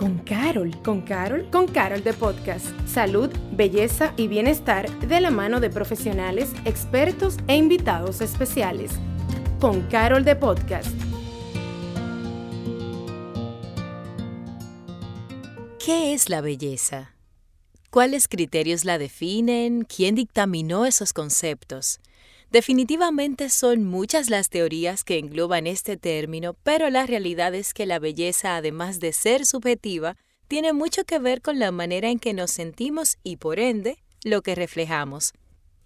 con Carol. ¿Con Carol? Con Carol de Podcast. Salud, belleza y bienestar de la mano de profesionales, expertos e invitados especiales. Con Carol de Podcast. ¿Qué es la belleza? ¿Cuáles criterios la definen? ¿Quién dictaminó esos conceptos? Definitivamente son muchas las teorías que engloban este término, pero la realidad es que la belleza, además de ser subjetiva, tiene mucho que ver con la manera en que nos sentimos y, por ende, lo que reflejamos.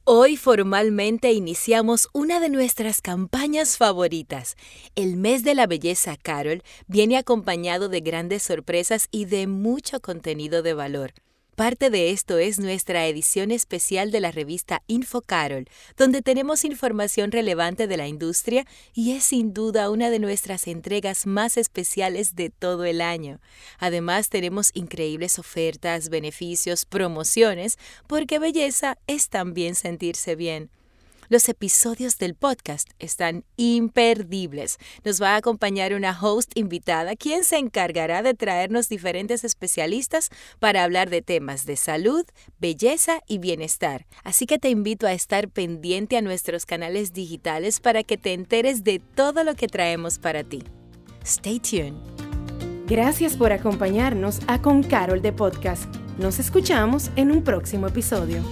Hoy formalmente iniciamos una de nuestras campañas favoritas. El mes de la belleza Carol viene acompañado de grandes sorpresas y de mucho contenido de valor. Parte de esto es nuestra edición especial de la revista InfoCarol, donde tenemos información relevante de la industria y es sin duda una de nuestras entregas más especiales de todo el año. Además, tenemos increíbles ofertas, beneficios, promociones, porque belleza es también sentirse bien. Los episodios del podcast están imperdibles. Nos va a acompañar una host invitada quien se encargará de traernos diferentes especialistas para hablar de temas de salud, belleza y bienestar. Así que te invito a estar pendiente a nuestros canales digitales para que te enteres de todo lo que traemos para ti. Stay tuned. Gracias por acompañarnos a Con Carol de Podcast. Nos escuchamos en un próximo episodio.